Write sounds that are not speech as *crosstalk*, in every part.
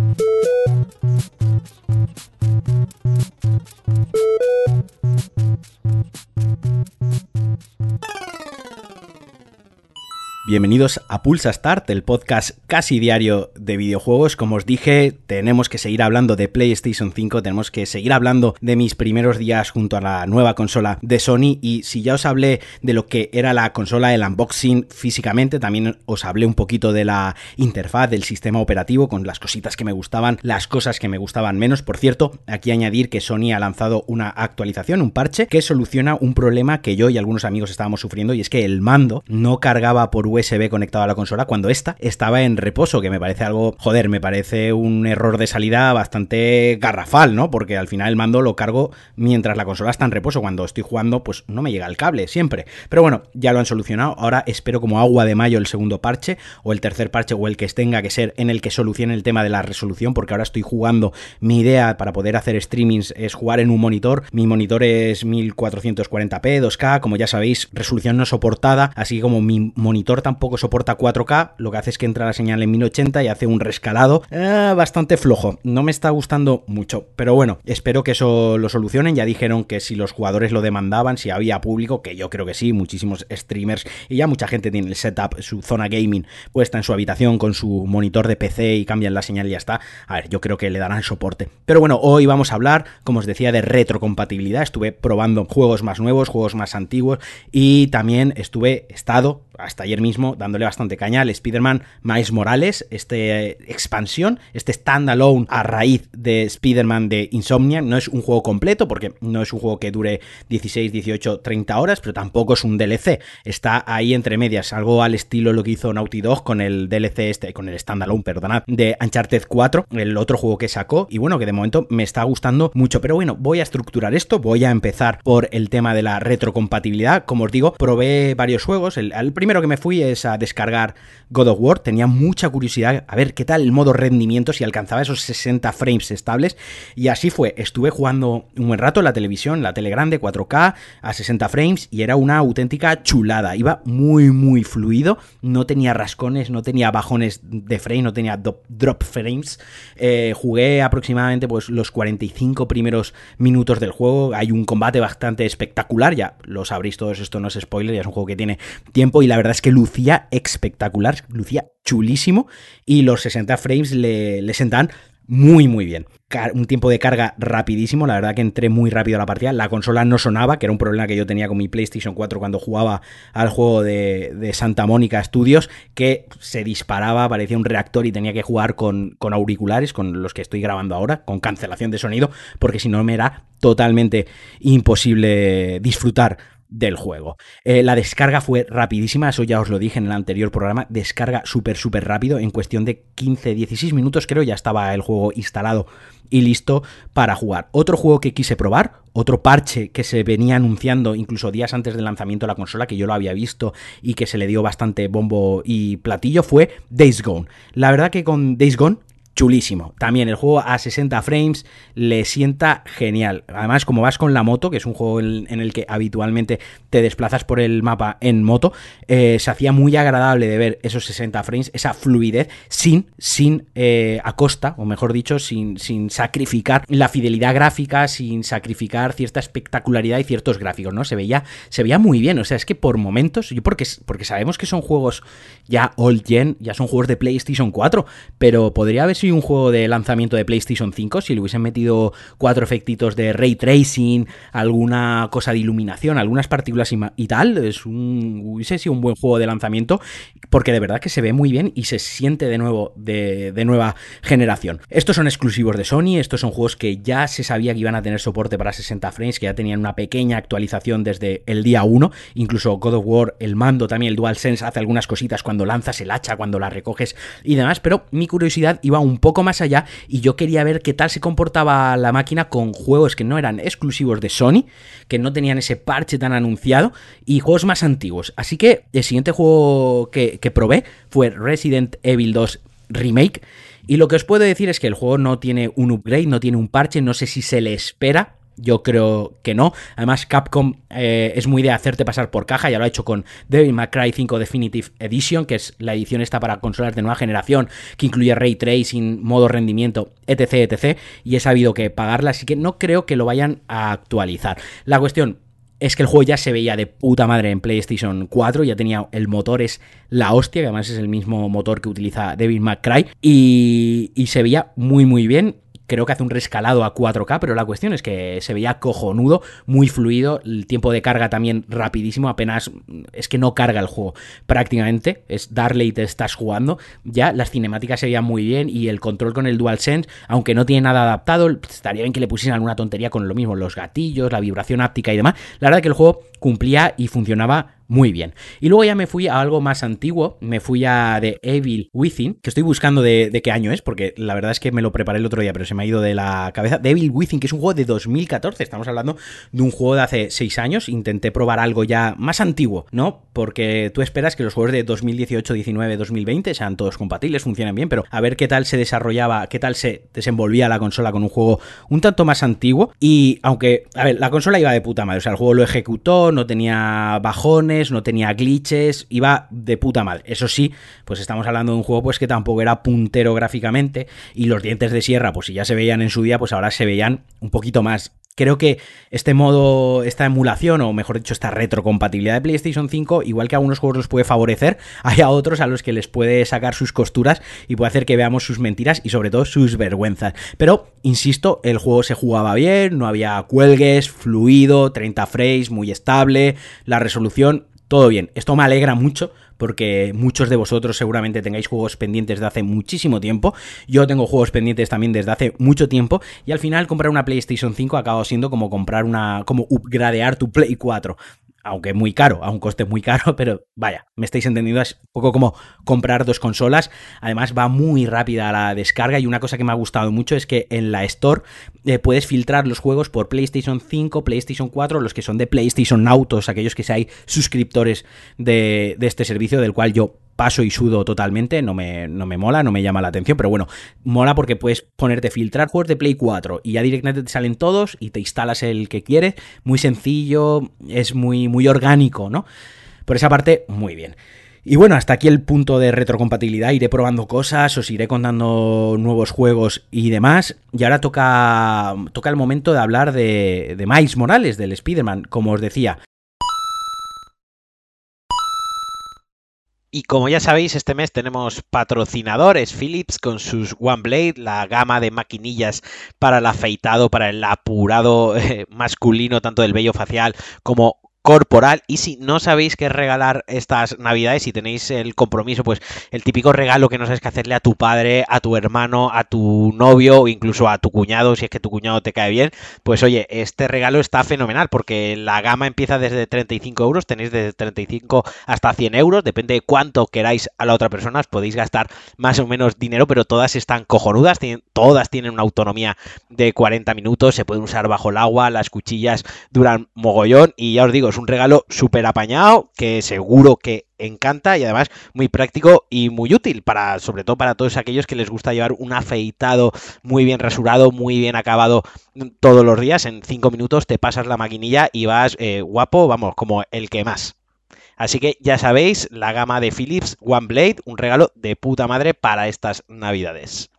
Thank you. Bienvenidos a Pulsa Start, el podcast casi diario de videojuegos. Como os dije, tenemos que seguir hablando de PlayStation 5, tenemos que seguir hablando de mis primeros días junto a la nueva consola de Sony. Y si ya os hablé de lo que era la consola, el unboxing físicamente, también os hablé un poquito de la interfaz, del sistema operativo, con las cositas que me gustaban, las cosas que me gustaban menos. Por cierto, aquí añadir que Sony ha lanzado una actualización, un parche, que soluciona un problema que yo y algunos amigos estábamos sufriendo, y es que el mando no cargaba por USB conectado a la consola cuando esta estaba en reposo, que me parece algo, joder, me parece un error de salida bastante garrafal, ¿no? Porque al final el mando lo cargo mientras la consola está en reposo. Cuando estoy jugando, pues no me llega el cable, siempre. Pero bueno, ya lo han solucionado. Ahora espero como agua de mayo el segundo parche, o el tercer parche, o el que tenga que ser en el que solucione el tema de la resolución, porque ahora estoy jugando. Mi idea para poder hacer streamings es jugar en un monitor. Mi monitor es 1440p, 2K, como ya sabéis, resolución no soportada, así como mi monitor tampoco soporta 4K, lo que hace es que entra la señal en 1080 y hace un rescalado eh, bastante flojo. No me está gustando mucho, pero bueno, espero que eso lo solucionen. Ya dijeron que si los jugadores lo demandaban, si había público, que yo creo que sí, muchísimos streamers y ya mucha gente tiene el setup, su zona gaming puesta en su habitación con su monitor de PC y cambian la señal y ya está. A ver, yo creo que le darán soporte. Pero bueno, hoy vamos a hablar, como os decía, de retrocompatibilidad. Estuve probando juegos más nuevos, juegos más antiguos y también estuve estado hasta ayer mismo dándole bastante caña al Spider-Man Miles Morales, esta expansión, este standalone a raíz de Spider-Man de Insomnia. No es un juego completo porque no es un juego que dure 16, 18, 30 horas, pero tampoco es un DLC. Está ahí entre medias, algo al estilo lo que hizo Naughty Dog con el DLC este, con el standalone, perdonad, de Uncharted 4, el otro juego que sacó. Y bueno, que de momento me está gustando mucho. Pero bueno, voy a estructurar esto, voy a empezar por el tema de la retrocompatibilidad. Como os digo, probé varios juegos. El, el primero que me fui a descargar God of War. Tenía mucha curiosidad a ver qué tal el modo rendimiento, si alcanzaba esos 60 frames estables. Y así fue. Estuve jugando un buen rato en la televisión, la tele grande, 4K, a 60 frames, y era una auténtica chulada. Iba muy, muy fluido. No tenía rascones, no tenía bajones de frame, no tenía drop frames. Eh, jugué aproximadamente pues, los 45 primeros minutos del juego. Hay un combate bastante espectacular. Ya lo sabréis todos, esto no es spoiler, ya es un juego que tiene tiempo y la verdad es que lucía espectacular, lucía chulísimo y los 60 frames le, le sentan muy muy bien. Un tiempo de carga rapidísimo, la verdad que entré muy rápido a la partida. La consola no sonaba, que era un problema que yo tenía con mi PlayStation 4 cuando jugaba al juego de, de Santa Mónica Studios, que se disparaba, parecía un reactor y tenía que jugar con, con auriculares, con los que estoy grabando ahora, con cancelación de sonido, porque si no me era totalmente imposible disfrutar del juego. Eh, la descarga fue rapidísima, eso ya os lo dije en el anterior programa, descarga súper, súper rápido, en cuestión de 15, 16 minutos creo ya estaba el juego instalado y listo para jugar. Otro juego que quise probar, otro parche que se venía anunciando incluso días antes del lanzamiento de la consola, que yo lo había visto y que se le dio bastante bombo y platillo, fue Days Gone. La verdad que con Days Gone chulísimo. También el juego a 60 frames le sienta genial. Además, como vas con la moto, que es un juego en, el que habitualmente te desplazas por el mapa en moto, eh, se hacía muy agradable de ver esos 60 frames, esa fluidez, sin, sin eh, a costa, o mejor dicho, sin, sin sacrificar la fidelidad gráfica, sin sacrificar cierta espectacularidad y ciertos gráficos, ¿no? Se veía, se veía muy bien. O sea, es que por momentos, yo porque, porque sabemos que son juegos ya old gen, ya son juegos de PlayStation 4, pero podría haber sido un juego de lanzamiento de PlayStation 5 si le hubiesen metido cuatro efectitos de ray tracing, alguna cosa de iluminación, algunas partículas y, tal. Es un, hubiese sido un buen juego de lanzamiento porque de verdad que se ve muy bien y se siente de nuevo de, de nueva generación. Estos son exclusivos de Sony, estos son juegos que ya se sabía que iban a tener soporte para 60 frames, que ya tenían una pequeña actualización desde el día 1. Incluso God of War, el mando también, el DualSense hace algunas cositas cuando lanzas el hacha, cuando la recoges y demás, pero mi curiosidad iba un poco más allá y yo quería ver qué tal se comportaba la máquina con juegos que no eran exclusivos de Sony, que no tenían ese parche tan anunciado y juegos más antiguos. Así que el siguiente juego que, que probé fue Resident Evil 2 Remake. Y lo que os puedo decir es que el juego no tiene un upgrade, no tiene un parche, no sé si se le espera Yo creo que no. Además, Capcom eh, es muy de hacerte pasar por caja. Ya lo ha hecho con Devil May Cry 5 Definitive Edition, que es la edición esta para consolas de nueva generación, que incluye ray tracing, modo rendimiento, etc, etc. Y he sabido que pagarla, así que no creo que lo vayan a actualizar. La cuestión es que el juego ya se veía de puta madre en PlayStation 4, ya tenía el motor, es la hostia, que además es el mismo motor que utiliza Devil May Cry, y, y se veía muy muy bien creo que hace un rescalado a 4K, pero la cuestión es que se veía cojonudo, muy fluido, el tiempo de carga también rapidísimo, apenas es que no carga el juego prácticamente, es darle y te estás jugando, ya las cinemáticas se veían muy bien y el control con el DualSense, aunque no tiene nada adaptado, estaría bien que le pusiesen alguna tontería con lo mismo, los gatillos, la vibración áptica y demás, la verdad que el juego cumplía y funcionaba muy bien. Y luego ya me fui a algo más antiguo, me fui a The Evil Within, que estoy buscando de, qué año es, porque la verdad es que me lo preparé el otro día, pero se me ha ido de la cabeza. The Evil Within, que es un juego de 2014, estamos hablando de un juego de hace 6 años, intenté probar algo ya más antiguo, ¿no? Porque tú esperas que los juegos de 2018, 19, 2020 sean todos compatibles, funcionan bien, pero a ver qué tal se desarrollaba, qué tal se desenvolvía la consola con un juego un tanto más antiguo. Y aunque, a ver, la consola iba de puta madre, o sea, el juego lo ejecutó, no tenía bajones, no tenía glitches, iba de puta mal. Eso sí, pues estamos hablando de un juego pues que tampoco era puntero gráficamente y los dientes de sierra, pues si ya se veían en su día, pues ahora se veían un poquito más Creo que este modo, esta emulación, o mejor dicho, esta retrocompatibilidad de PlayStation 5, igual que a algunos juegos los puede favorecer, *laughs* hay a otros a los que les puede sacar sus costuras y puede hacer que veamos sus mentiras y sobre todo sus vergüenzas. Pero, insisto, el juego se jugaba bien, no había cuelgues, fluido, 30 frames, muy estable, la resolución todo bien. Esto me alegra mucho porque muchos de vosotros seguramente tengáis juegos pendientes de hace muchísimo tiempo. Yo tengo juegos pendientes también desde hace mucho tiempo y al final comprar una PlayStation 5 ha acabado siendo como comprar una como upgradear tu Play 4 aunque muy caro, a un coste muy caro, *laughs* pero vaya, me estáis entendiendo, es un poco como comprar dos consolas. Además, va muy rápida la descarga y una cosa que me ha gustado mucho es que en la Store eh, puedes filtrar los juegos por PlayStation 5, PlayStation 4, los que son de PlayStation Autos, aquellos que seáis suscriptores de, de este servicio, del cual yo paso y sudo totalmente, no me, no me mola, no me llama la atención, pero bueno, mola porque puedes ponerte filtrar juegos de Play 4 y ya directamente te salen todos y te instalas el que quieres, muy sencillo, es muy, muy orgánico, ¿no? Por esa parte, muy bien. Y bueno, hasta aquí el punto de retrocompatibilidad. Iré probando cosas, os iré contando nuevos juegos y demás. Y ahora toca, toca el momento de hablar de, de Miles Morales, del Spider-Man. Como os decía, Y como ya sabéis, este mes tenemos patrocinadores. Philips con sus One Blade, la gama de maquinillas para el afeitado, para el apurado *laughs* eh, masculino, tanto del vello facial como corporal. Y si no sabéis qué regalar estas navidades, si tenéis el compromiso, pues el típico regalo que no sabes qué hacerle a tu padre, a tu hermano, a tu novio o incluso a tu cuñado, si es que tu cuñado te cae bien, pues oye, este regalo está fenomenal porque la gama empieza desde 35 euros, tenéis desde 35 hasta 100 euros, depende de cuánto queráis a la otra persona, podéis gastar más o menos dinero, pero todas están cojonudas, todas tienen una autonomía de 40 minutos, se pueden usar bajo el agua, las cuchillas duran mogollón y ya os digo, es un regalo súper apañado que seguro que encanta y además muy práctico y muy útil para sobre todo para todos aquellos que les gusta llevar un afeitado muy bien rasurado, muy bien acabado todos los días. En cinco minutos te pasas la maquinilla y vas eh, guapo, vamos, como el que más. Así que ya sabéis, la gama de Philips One Blade, un regalo de puta madre para estas navidades.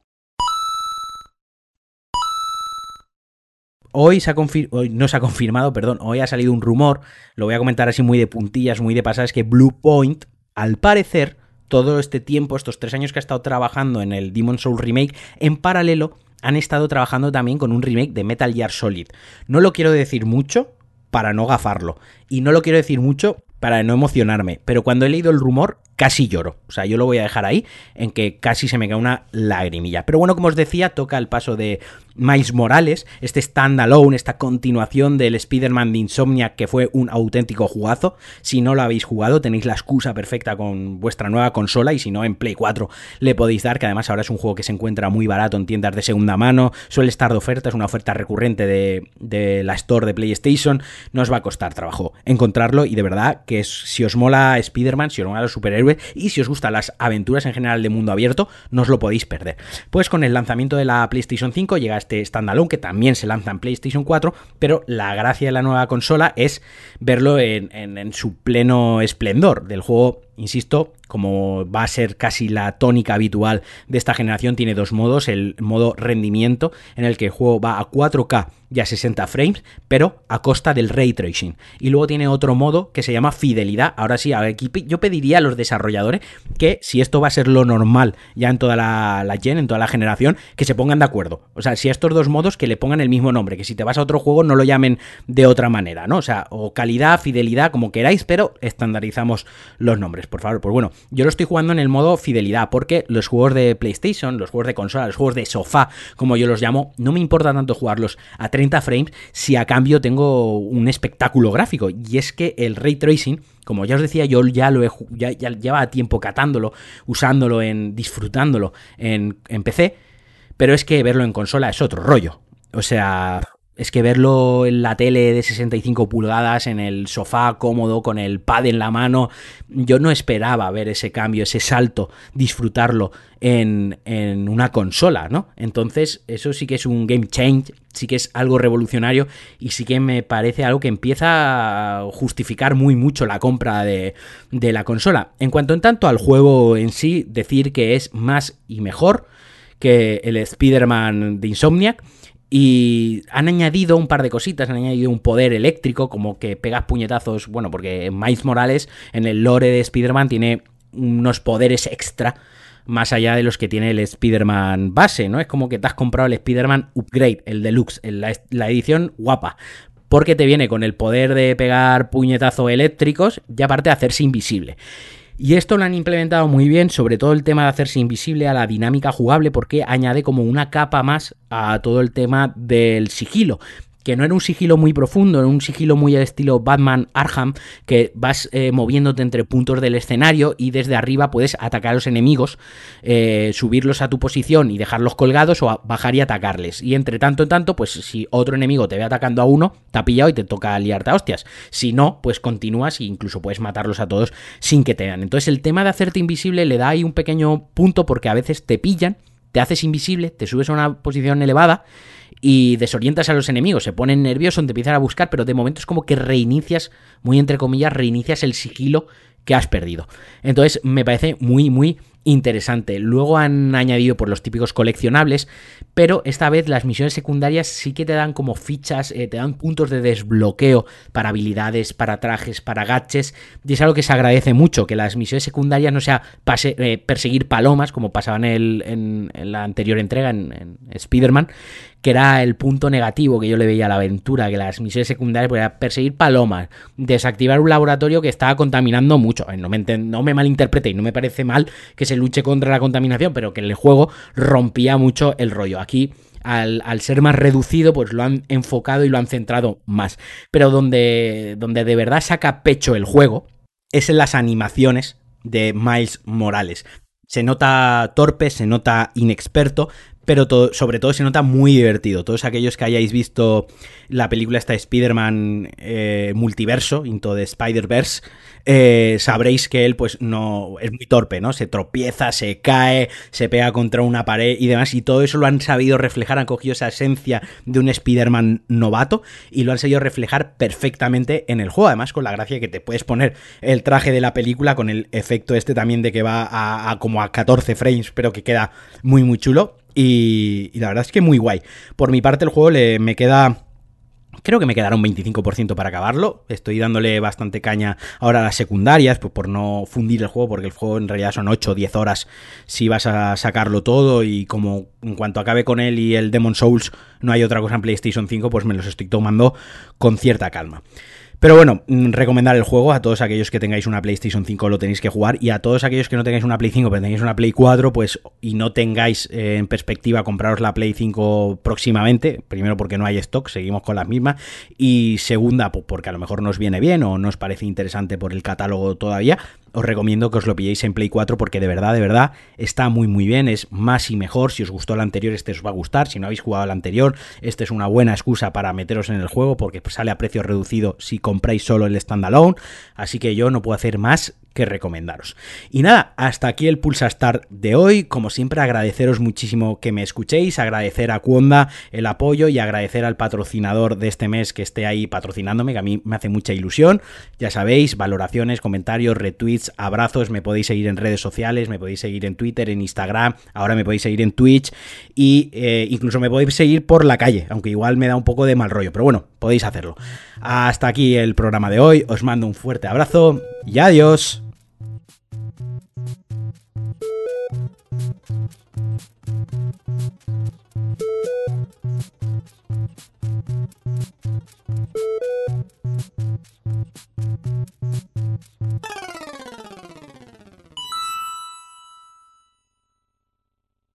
Hoy, se ha no se ha confirmado, perdón, hoy ha salido un rumor, lo voy a comentar así muy de puntillas, muy de pasadas, que Blue Point, al parecer, todo este tiempo, estos tres años que ha estado trabajando en el Demon Soul Remake, en paralelo han estado trabajando también con un remake de Metal Gear Solid. No lo quiero decir mucho para no gafarlo, y no lo quiero decir mucho para no emocionarme, pero cuando he leído el rumor casi lloro. O sea, yo lo voy a dejar ahí en que casi se me cae una lagrimilla. Pero bueno, como os decía, toca el paso de Miles Morales, este standalone, esta continuación del Spider-Man de Insomnia que fue un auténtico jugazo. Si no lo habéis jugado, tenéis la excusa perfecta con vuestra nueva consola y si no, en Play 4 le podéis dar, que además ahora es un juego que se encuentra muy barato en tiendas de segunda mano, suele estar de oferta, es una oferta recurrente de, de la Store de PlayStation, no os va a costar trabajo encontrarlo y de verdad que si os mola Spider-Man, si os mola los superhéroes, y si os gustan las aventuras en general de mundo abierto, no os lo podéis perder. Pues con el lanzamiento de la PlayStation 5 llega este standalone que también se lanza en PlayStation 4, pero la gracia de la nueva consola es verlo en, en su pleno esplendor del juego insisto, como va a ser casi la tónica habitual de esta generación, tiene dos modos. El modo rendimiento, en el que el juego va a 4K y a 60 frames, pero a costa del ray tracing. Y luego tiene otro modo que se llama fidelidad. Ahora sí, yo pediría a los desarrolladores que si esto va a ser lo normal ya en toda la, la gen, en toda la generación, que se pongan de acuerdo. O sea, si a estos dos modos que le pongan el mismo nombre, que si te vas a otro juego no lo llamen de otra manera, ¿no? O sea, o calidad, fidelidad, como queráis, pero estandarizamos los nombres, por favor. Pues bueno, yo lo estoy jugando en el modo fidelidad, porque los juegos de PlayStation, los juegos de consola, los juegos de sofá, como yo los llamo, no me importa tanto jugarlos a 30 frames si a cambio tengo un espectáculo gráfico. Y es que el ray tracing, como ya os decía, yo ya lo he ya, ya lleva tiempo catándolo, usándolo en disfrutándolo en, en PC, pero es que verlo en consola es otro rollo. O sea, es que verlo en la tele de 65 pulgadas, en el sofá cómodo, con el pad en la mano, yo no esperaba ver ese cambio, ese salto, disfrutarlo en, en, una consola, ¿no? Entonces, eso sí que es un game change, sí que es algo revolucionario y sí que me parece algo que empieza a justificar muy mucho la compra de, de la consola. En cuanto en tanto al juego en sí, decir que es más y mejor que el Spider-Man de Insomniac y han añadido un par de cositas, han añadido un poder eléctrico, como que pegas puñetazos, bueno, porque Miles Morales en el lore de Spider-Man tiene unos poderes extra más allá de los que tiene el Spider-Man base, ¿no? Es como que te has comprado el Spider-Man Upgrade, el Deluxe, la, la edición guapa, porque te viene con el poder de pegar puñetazos eléctricos y aparte de hacerse invisible. Y esto lo han implementado muy bien, sobre todo el tema de hacerse invisible a la dinámica jugable, porque añade como una capa más a todo el tema del sigilo que no era un sigilo muy profundo, era un sigilo muy al estilo Batman Arkham, que vas eh, moviéndote entre puntos del escenario y desde arriba puedes atacar a los enemigos, eh, subirlos a tu posición y dejarlos colgados o bajar y atacarles. Y entre tanto en tanto, pues si otro enemigo te ve atacando a uno, te ha pillado y te toca liarte a hostias. Si no, pues continúas e incluso puedes matarlos a todos sin que te vean. Entonces el tema de hacerte invisible le da ahí un pequeño punto porque a veces te pillan, te haces invisible, te subes a una posición elevada y desorientas a los enemigos, se ponen nerviosos, te empiezan a buscar, pero de momento es como que reinicias, muy entre comillas, reinicias el sigilo que has perdido. Entonces me parece muy, muy interesante. Luego han añadido por los típicos coleccionables, pero esta vez las misiones secundarias sí que te dan como fichas, eh, te dan puntos de desbloqueo para habilidades, para trajes, para gaches, y es algo que se agradece mucho, que las misiones secundarias no sea eh, perseguir palomas, como pasaba en, el, en, la anterior entrega, en, en Spider-Man, que era el punto negativo que yo le veía a la aventura, que las misiones secundarias pues, era perseguir palomas, desactivar un laboratorio que estaba contaminando mucho. No me, no me malinterprete y no me parece mal que se luche contra la contaminación, pero que el juego rompía mucho el rollo. Aquí al, ser más reducido, pues lo han enfocado y lo han centrado más. Pero donde, donde de verdad saca pecho el juego es en las animaciones de Miles Morales. Se nota torpe, se nota inexperto, pero sobre todo se nota muy divertido. Todos aquellos que hayáis visto la película esta Spider-Man eh, multiverso, Into the Spider-Verse, eh, sabréis que él pues no es muy torpe, ¿no? Se tropieza, se cae, se pega contra una pared y demás, y todo eso lo han sabido reflejar, han cogido esa esencia de un Spider-Man novato y lo han sabido reflejar perfectamente en el juego, además con la gracia que te puedes poner el traje de la película con el efecto este también de que va a, como a 14 frames, pero que queda muy muy chulo. Y, la verdad es que muy guay. Por mi parte, el juego le, me queda. Creo que me quedará un 25% para acabarlo. Estoy dándole bastante caña ahora a las secundarias, pues por no fundir el juego, porque el juego en realidad son 8 o 10 horas si vas a sacarlo todo. Y como en cuanto acabe con él y el Demon Souls no hay otra cosa en PlayStation 5, pues me los estoy tomando con cierta calma. Pero bueno, mm, recomendar el juego a todos aquellos que tengáis una PlayStation 5 lo tenéis que jugar. Y a todos aquellos que no tengáis una Play 5 pero tengáis una Play 4 pues y no tengáis eh, en perspectiva compraros la Play 5 próximamente, primero porque no hay stock, seguimos con las mismas y segunda pues porque a lo mejor nos viene bien o no os parece interesante por el catálogo todavía, os recomiendo que os lo pilléis en Play 4 porque de verdad, de verdad, está muy muy bien, es más y mejor. Si os gustó el anterior, este os va a gustar. Si no habéis jugado el anterior, este es una buena excusa para meteros en el juego porque sale a precio reducido si compráis solo el standalone. Así que yo no puedo hacer más que recomendaros. Y nada, hasta aquí el Pulsa Start de hoy. Como siempre, agradeceros muchísimo que me escuchéis, agradecer a Cuonda el apoyo y agradecer al patrocinador de este mes que esté ahí patrocinándome, que a mí me hace mucha ilusión. Ya sabéis, valoraciones, comentarios, retweets, abrazos, me podéis seguir en redes sociales, me podéis seguir en Twitter, en Instagram, ahora me podéis seguir en Twitch y eh, incluso me podéis seguir por la calle, aunque igual me da un poco de mal rollo, pero bueno, podéis hacerlo. Hasta aquí el programa de hoy, os mando un fuerte abrazo y adiós.